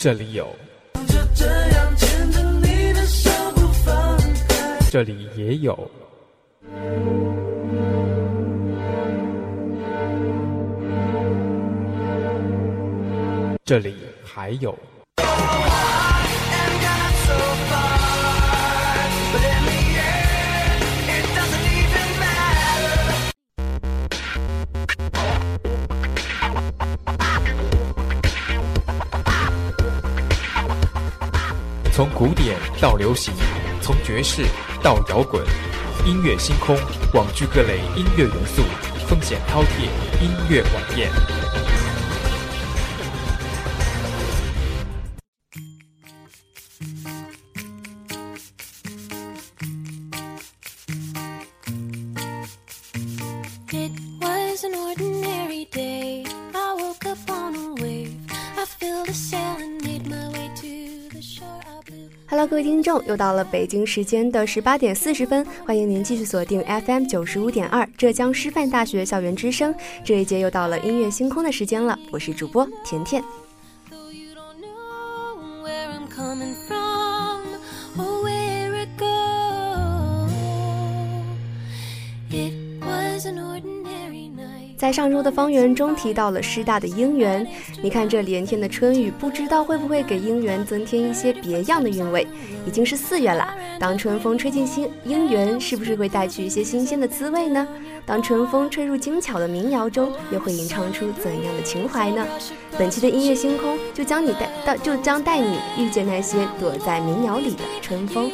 这里有，这里也有，这里还有。从古典到流行，从爵士到摇滚，音乐星空网聚各类音乐元素，风险饕餮音乐晚宴 it was an order。各位听众，又到了北京时间的十八点四十分，欢迎您继续锁定 FM 九十五点二浙江师范大学校园之声。这一节又到了音乐星空的时间了，我是主播甜甜。上周的方圆中提到了师大的姻缘，你看这连天的春雨，不知道会不会给姻缘增添一些别样的韵味？已经是四月了，当春风吹进新姻缘，是不是会带去一些新鲜的滋味呢？当春风吹入精巧的民谣中，又会吟唱出怎样的情怀呢？本期的音乐星空就将你带到，就将带你遇见那些躲在民谣里的春风。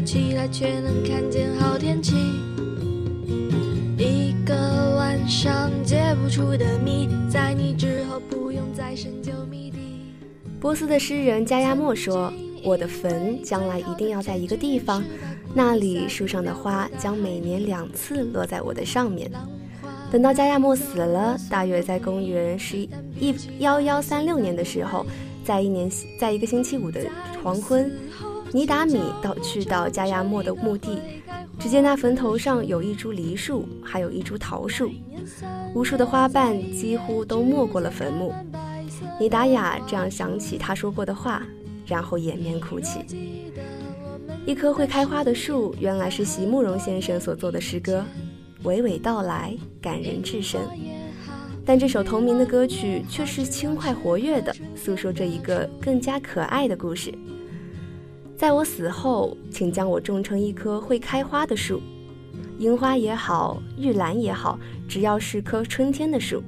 起来却能看见好天气，一个晚上解不出的谜，在你之后不用再深究谜底。波斯的诗人加亚莫说：“我的坟将来一定要在一个地方，那里树上的花将每年两次落在我的上面。”等到加亚莫死了，大约在公元十一幺幺三六年的时候，在一年在一个星期五的黄昏。尼达米到去到加亚莫的墓地，只见那坟头上有一株梨树，还有一株桃树，无数的花瓣几乎都没过了坟墓。尼达雅这样想起他说过的话，然后掩面哭泣。一棵会开花的树，原来是席慕容先生所作的诗歌，娓娓道来，感人至深。但这首同名的歌曲却是轻快活跃的，诉说着一个更加可爱的故事。在我死后，请将我种成一棵会开花的树，樱花也好，玉兰也好，只要是棵春天的树。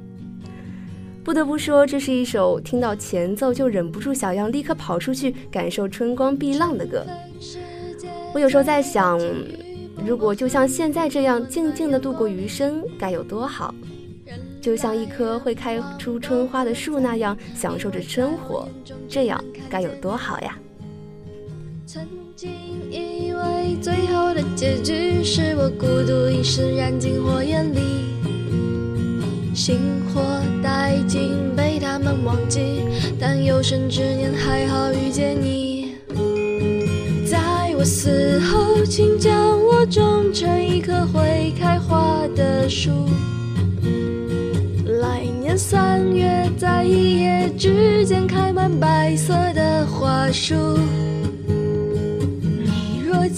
不得不说，这是一首听到前奏就忍不住想要立刻跑出去感受春光碧浪的歌。我有时候在想，如果就像现在这样静静的度过余生，该有多好！就像一棵会开出春花的树那样享受着生活，这样该有多好呀！曾经以为最后的结局是我孤独一生燃尽火焰里，星火殆尽被他们忘记，但有生之年还好遇见你。在我死后，请将我种成一棵会开花的树。来年三月，在一夜之间开满白色的花束。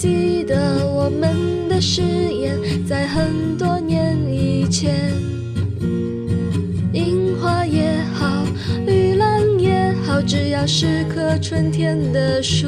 记得我们的誓言，在很多年以前，樱花也好，绿兰也好，只要是棵春天的树。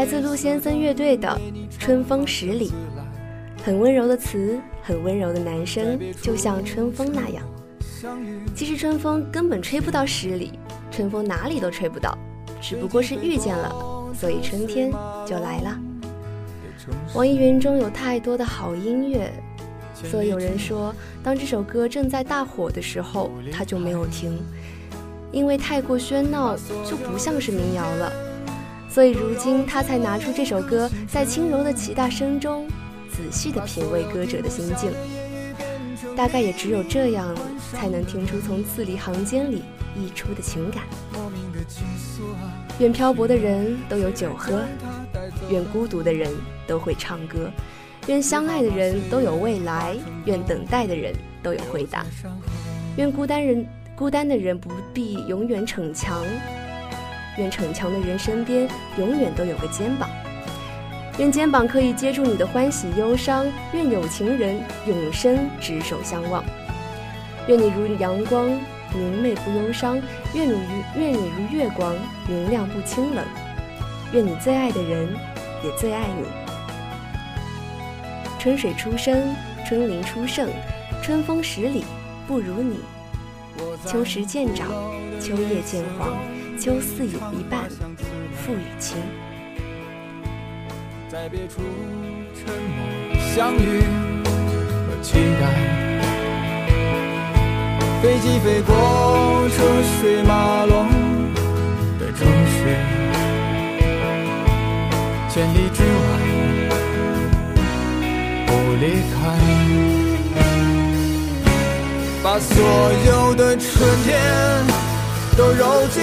来自陆先森乐队的《春风十里》，很温柔的词，很温柔的男声，就像春风那样。其实春风根本吹不到十里，春风哪里都吹不到，只不过是遇见了，所以春天就来了。网易云中有太多的好音乐，所以有人说，当这首歌正在大火的时候，他就没有听，因为太过喧闹，就不像是民谣了。所以如今他才拿出这首歌，在轻柔的齐大声中，仔细地品味歌者的心境。大概也只有这样，才能听出从字里行间里溢出的情感。愿漂泊的人都有酒喝，愿孤独的人都会唱歌，愿相爱的人都有未来，愿等待的人都有回答，愿孤单人孤单的人不必永远逞强。愿逞强的人身边永远都有个肩膀，愿肩膀可以接住你的欢喜忧伤，愿有情人永生执手相望，愿你如阳光明媚不忧伤，愿你如愿你如月光明亮不清冷，愿你最爱的人也最爱你。春水初生，春林初盛，春风十里不如你。秋时渐长，秋叶渐黄。秋似有一半，付与清。在别处沉默相遇和期待，飞机飞过车水马龙的城市，千里之外不离开，把所有的春天。都揉进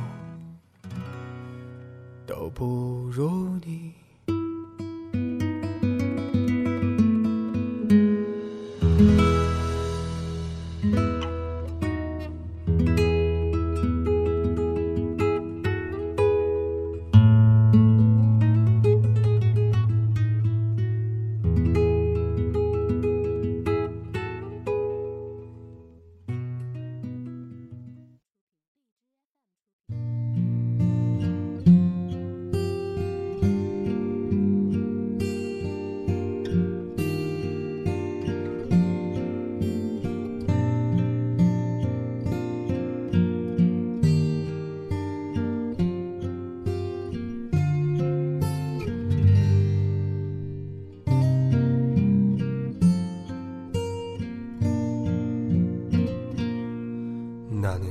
都不如你。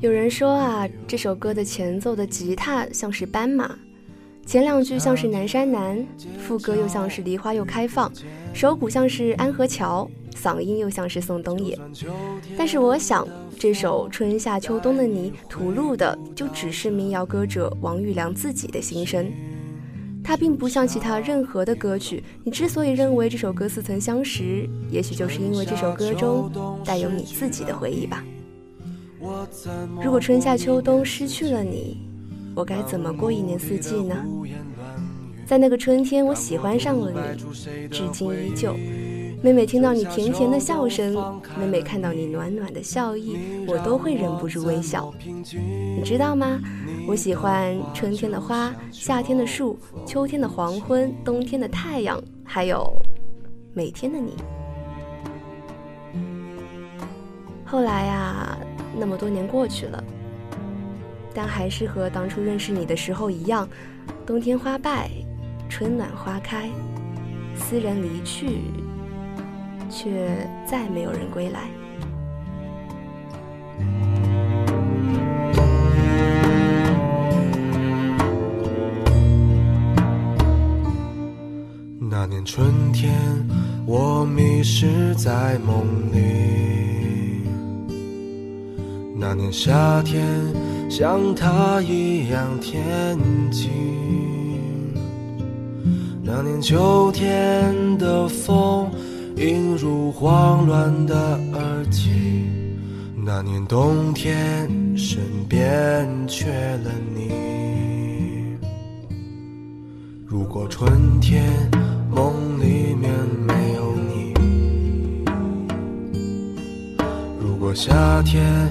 有人说啊，这首歌的前奏的吉他像是斑马，前两句像是南山南，副歌又像是梨花又开放，手鼓像是安河桥，嗓音又像是宋冬野。但是我想，这首春夏秋冬的你吐露的就只是民谣歌者王玉良自己的心声，它并不像其他任何的歌曲。你之所以认为这首歌似曾相识，也许就是因为这首歌中带有你自己的回忆吧。如果春夏秋冬失去了你，我该怎么过一年四季呢？在那个春天，我喜欢上了你，至今依旧。每每听到你甜甜的笑声，每每看到你暖暖的笑意，我都会忍不住微笑。你知道吗？我喜欢春天的花，夏天的树，秋天的黄昏，冬天的太阳，还有每天的你。后来啊。那么多年过去了，但还是和当初认识你的时候一样，冬天花败，春暖花开，斯人离去，却再没有人归来。那年春天，我迷失在梦里。那年夏天，像他一样天晴。那年秋天的风，映入慌乱的耳际。那年冬天，身边缺了你。如果春天梦里面没有你，如果夏天。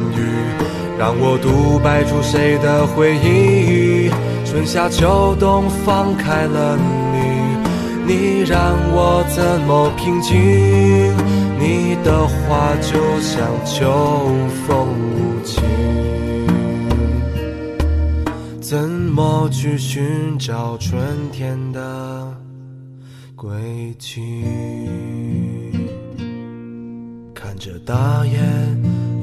让我独白出谁的回忆？春夏秋冬放开了你，你让我怎么平静？你的话就像秋风无情，怎么去寻找春天的轨迹？看着大雁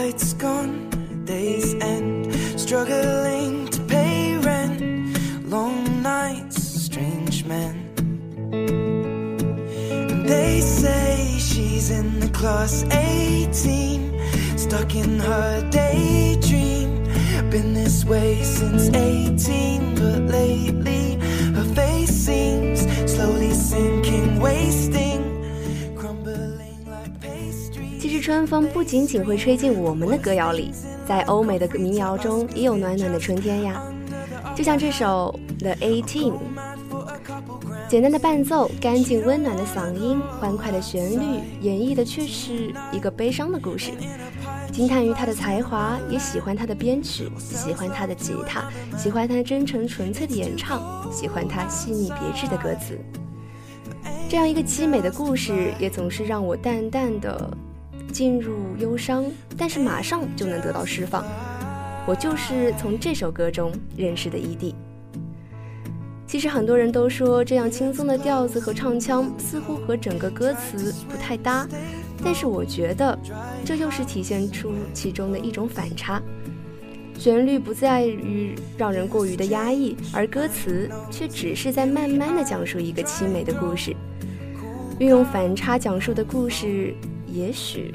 lights gone, days end, struggling to pay rent, long nights, strange men. They say she's in the class 18, stuck in her daydream. Been this way since 18, but lately. 春风不仅仅会吹进我们的歌谣里，在欧美的民谣中也有暖暖的春天呀。就像这首《The Eighteen》，简单的伴奏，干净温暖的嗓音，欢快的旋律，演绎的却是一个悲伤的故事。惊叹于他的才华，也喜欢他的编曲，喜欢他的吉他，喜欢他真诚纯粹的演唱，喜欢他细腻别致的歌词。这样一个凄美的故事，也总是让我淡淡的进入忧伤，但是马上就能得到释放。我就是从这首歌中认识的 ED。其实很多人都说，这样轻松的调子和唱腔似乎和整个歌词不太搭，但是我觉得这又是体现出其中的一种反差。旋律不在于让人过于的压抑，而歌词却只是在慢慢的讲述一个凄美的故事。运用反差讲述的故事，也许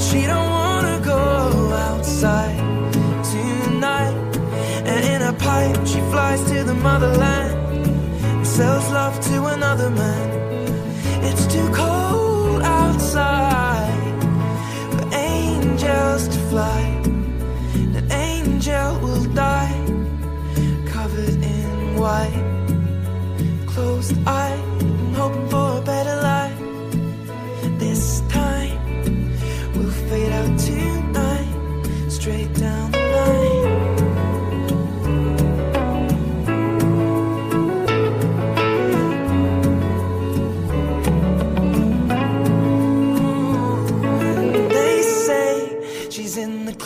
She don't wanna go outside tonight. And in a pipe, she flies to the motherland and sells love to another man. It's too cold outside for angels to fly. An angel will die covered in white, closed eye, hoping for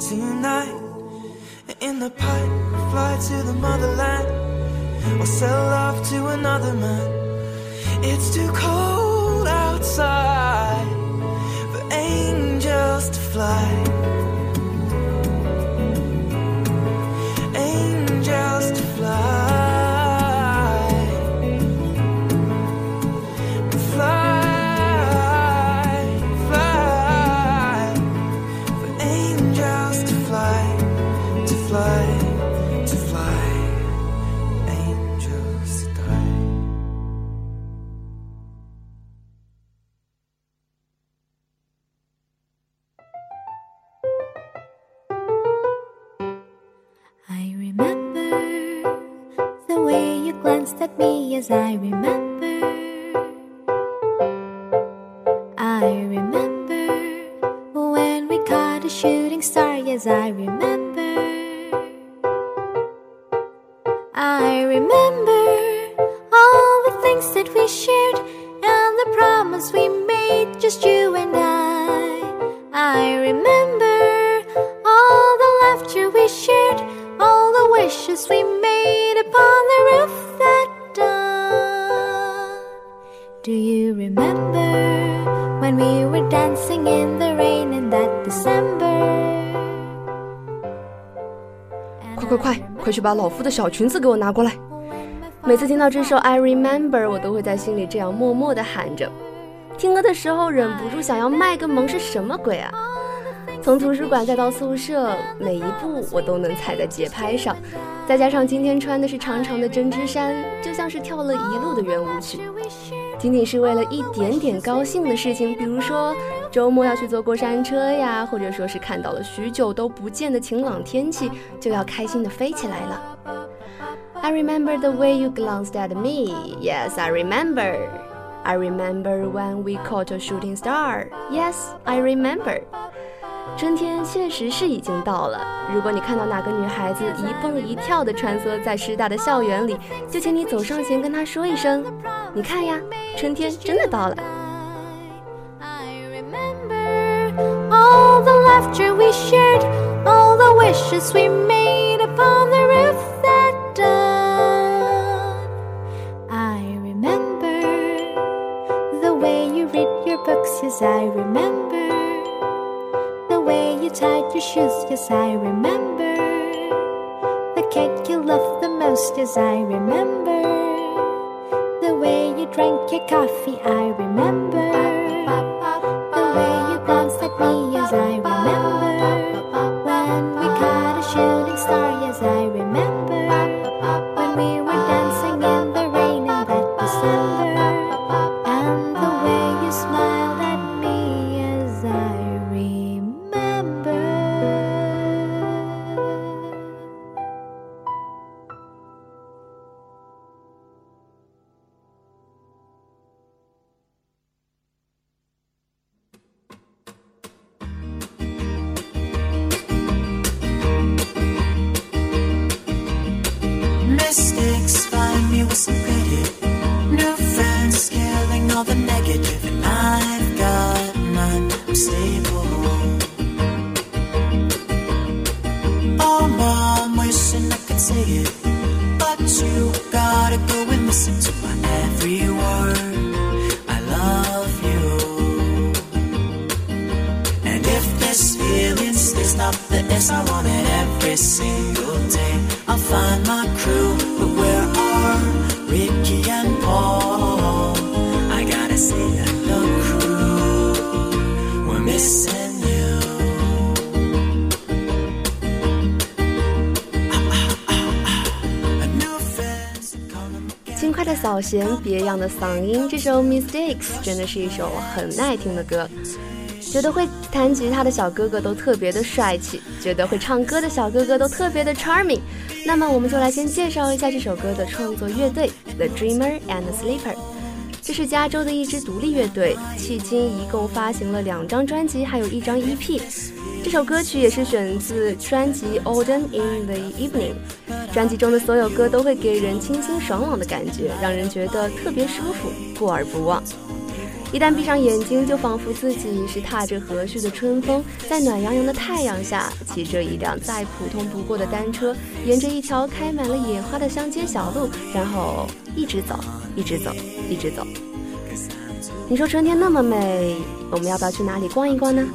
tonight. in the pipe, fly to the motherland, or sell love to another man. It's too cold outside for angels to fly. Angels to fly. As I remember. I remember when we caught a shooting star, yes, I remember. I remember all the things that we shared and the promise we made, just you and I. I remember all the laughter we shared, all the wishes we made 快，去把老夫的小裙子给我拿过来！每次听到这首《I Remember》，我都会在心里这样默默地喊着。听歌的时候忍不住想要卖个萌，是什么鬼啊？从图书馆再到宿舍，每一步我都能踩在节拍上。再加上今天穿的是长长的针织衫，就像是跳了一路的圆舞曲。仅仅是为了一点点高兴的事情，比如说周末要去坐过山车呀，或者说是看到了许久都不见的晴朗天气，就要开心的飞起来了。I remember the way you glanced at me. Yes, I remember. I remember when we caught a shooting star. Yes, I remember. 春天确实是已经到了。如果你看到哪个女孩子一蹦一跳地穿梭在师大的校园里，就请你走上前跟她说一声：“你看呀，春天真的到了。” swim. 轻快的扫弦，别样的嗓音，这首《Mistakes》真的是一首很耐听的歌。觉得会弹吉他的小哥哥都特别的帅气，觉得会唱歌的小哥哥都特别的 charming。那么我们就来先介绍一下这首歌的创作乐队 The Dreamer and Sleeper。这是加州的一支独立乐队，迄今一共发行了两张专辑，还有一张 EP。这首歌曲也是选自专辑《Autumn in the Evening》。专辑中的所有歌都会给人清新爽朗的感觉，让人觉得特别舒服，过耳不忘。一旦闭上眼睛，就仿佛自己是踏着和煦的春风，在暖洋洋的太阳下，骑着一辆再普通不过的单车，沿着一条开满了野花的乡间小路，然后一直走，一直走，一直走。你说春天那么美，我们要不要去哪里逛一逛呢？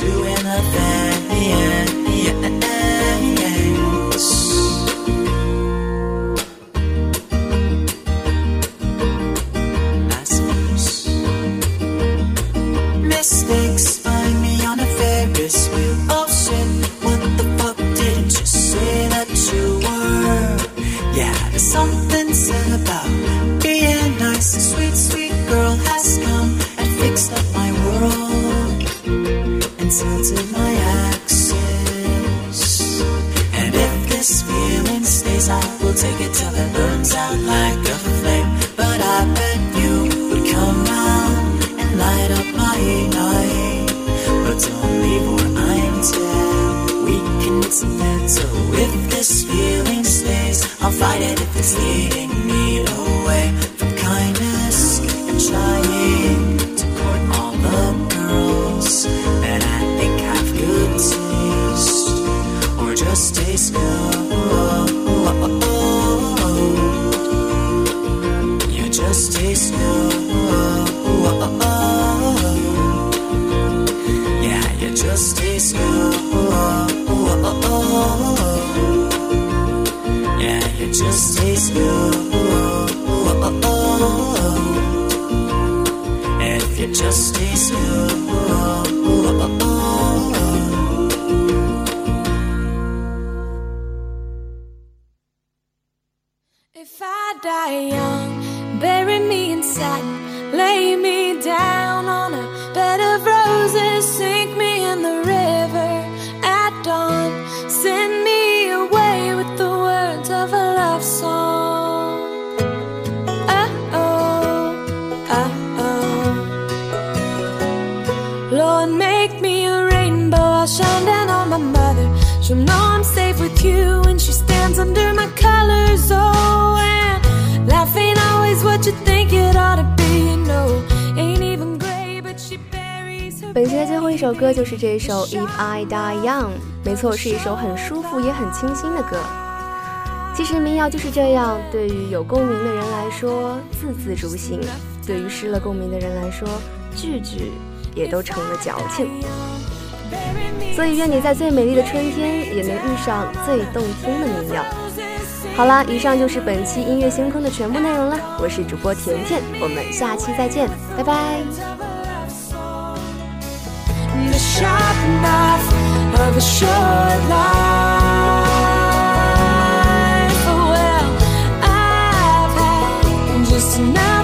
two in the van. You're just tastes good. Yeah, you're just a school. If it just tastes good, If I die young, bury me inside, lay me down. 本期的最后一首歌就是这首《If I Die Young》，没错，是一首很舒服也很清新的歌。其实民谣就是这样，对于有共鸣的人来说，字字诛心；对于失了共鸣的人来说，句句也都成了矫情。所以愿你在最美丽的春天，也能遇上最动听的民谣。好啦，以上就是本期音乐星空的全部内容了。我是主播甜甜，我们下期再见，拜拜。Just now